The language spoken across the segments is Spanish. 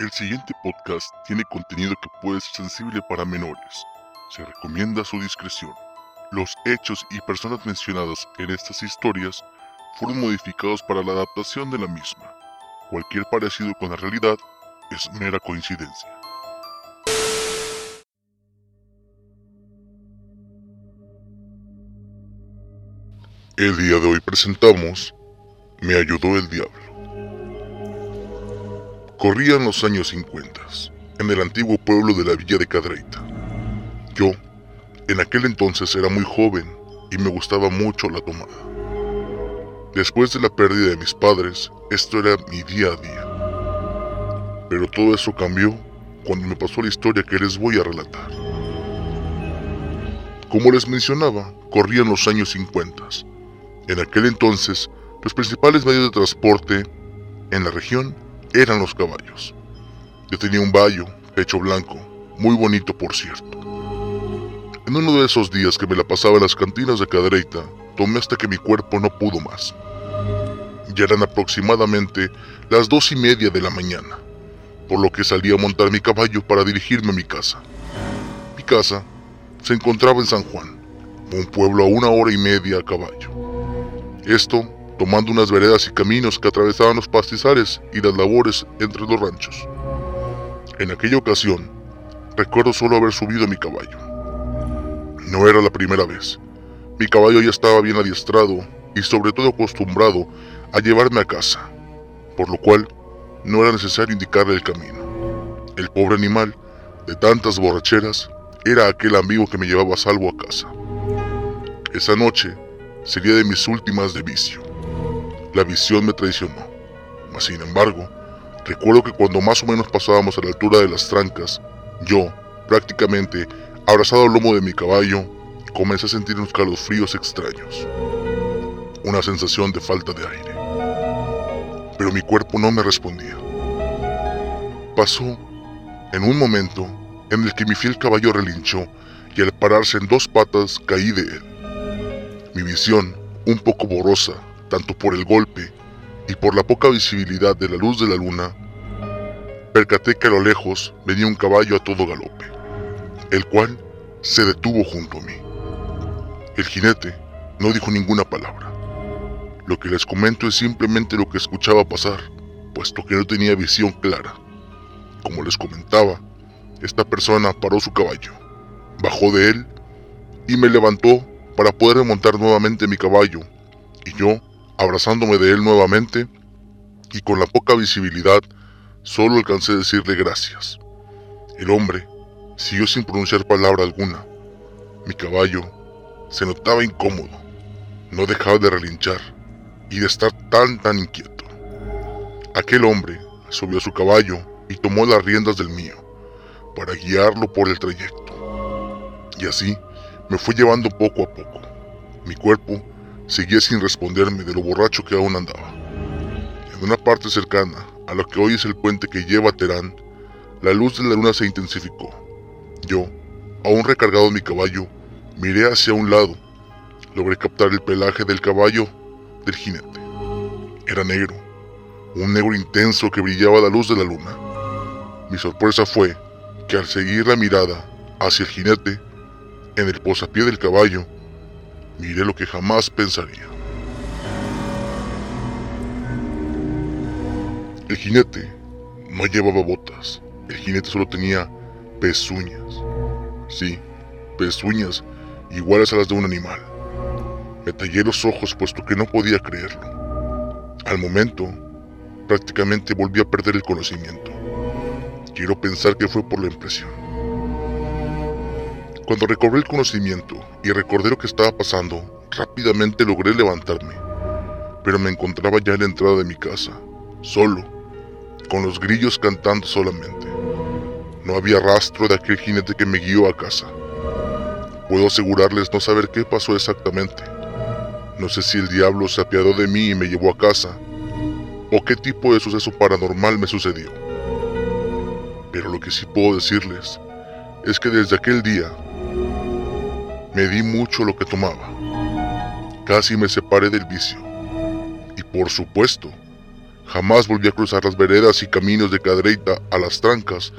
El siguiente podcast tiene contenido que puede ser sensible para menores. Se recomienda su discreción. Los hechos y personas mencionadas en estas historias fueron modificados para la adaptación de la misma. Cualquier parecido con la realidad es mera coincidencia. El día de hoy presentamos Me ayudó el diablo. Corrían los años 50, en el antiguo pueblo de la villa de Cadreita. Yo, en aquel entonces era muy joven y me gustaba mucho la tomada. Después de la pérdida de mis padres, esto era mi día a día. Pero todo eso cambió cuando me pasó la historia que les voy a relatar. Como les mencionaba, corrían los años 50. En aquel entonces, los principales medios de transporte en la región eran los caballos. Yo tenía un bayo, pecho blanco, muy bonito por cierto. En uno de esos días que me la pasaba en las cantinas de Cadreita, tomé hasta que mi cuerpo no pudo más. Ya eran aproximadamente las dos y media de la mañana, por lo que salí a montar mi caballo para dirigirme a mi casa. Mi casa se encontraba en San Juan, un pueblo a una hora y media a caballo. Esto tomando unas veredas y caminos que atravesaban los pastizales y las labores entre los ranchos. En aquella ocasión, recuerdo solo haber subido a mi caballo. No era la primera vez. Mi caballo ya estaba bien adiestrado y sobre todo acostumbrado a llevarme a casa, por lo cual no era necesario indicarle el camino. El pobre animal, de tantas borracheras, era aquel amigo que me llevaba a salvo a casa. Esa noche sería de mis últimas de vicio la visión me traicionó. Mas, sin embargo, recuerdo que cuando más o menos pasábamos a la altura de las trancas, yo, prácticamente abrazado al lomo de mi caballo, comencé a sentir unos calofríos extraños. Una sensación de falta de aire. Pero mi cuerpo no me respondía. Pasó en un momento en el que mi fiel caballo relinchó y al pararse en dos patas caí de él. Mi visión, un poco borrosa, tanto por el golpe y por la poca visibilidad de la luz de la luna, percaté que a lo lejos venía un caballo a todo galope, el cual se detuvo junto a mí. El jinete no dijo ninguna palabra. Lo que les comento es simplemente lo que escuchaba pasar, puesto que no tenía visión clara. Como les comentaba, esta persona paró su caballo, bajó de él y me levantó para poder remontar nuevamente mi caballo, y yo abrazándome de él nuevamente y con la poca visibilidad solo alcancé a decirle gracias. El hombre siguió sin pronunciar palabra alguna. Mi caballo se notaba incómodo, no dejaba de relinchar y de estar tan tan inquieto. Aquel hombre subió a su caballo y tomó las riendas del mío para guiarlo por el trayecto. Y así me fue llevando poco a poco. Mi cuerpo seguía sin responderme de lo borracho que aún andaba. En una parte cercana a lo que hoy es el puente que lleva a Terán, la luz de la luna se intensificó. Yo, aún recargado en mi caballo, miré hacia un lado. Logré captar el pelaje del caballo del jinete. Era negro, un negro intenso que brillaba a la luz de la luna. Mi sorpresa fue que al seguir la mirada hacia el jinete, en el posapié del caballo, miré lo que jamás pensaría. El jinete no llevaba botas, el jinete solo tenía pezuñas. Sí, pezuñas iguales a las de un animal. Me tallé los ojos puesto que no podía creerlo. Al momento, prácticamente volví a perder el conocimiento. Quiero pensar que fue por la impresión. Cuando recobré el conocimiento y recordé lo que estaba pasando, rápidamente logré levantarme, pero me encontraba ya en la entrada de mi casa, solo, con los grillos cantando solamente. No había rastro de aquel jinete que me guió a casa. Puedo asegurarles no saber qué pasó exactamente. No sé si el diablo se apiadó de mí y me llevó a casa, o qué tipo de suceso paranormal me sucedió. Pero lo que sí puedo decirles es que desde aquel día me di mucho lo que tomaba. Casi me separé del vicio. Y por supuesto, Jamás volví a cruzar las veredas y caminos de Cadreita a las trancas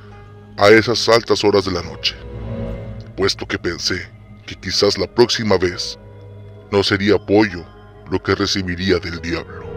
a esas altas horas de la noche, puesto que pensé que quizás la próxima vez no sería apoyo lo que recibiría del diablo.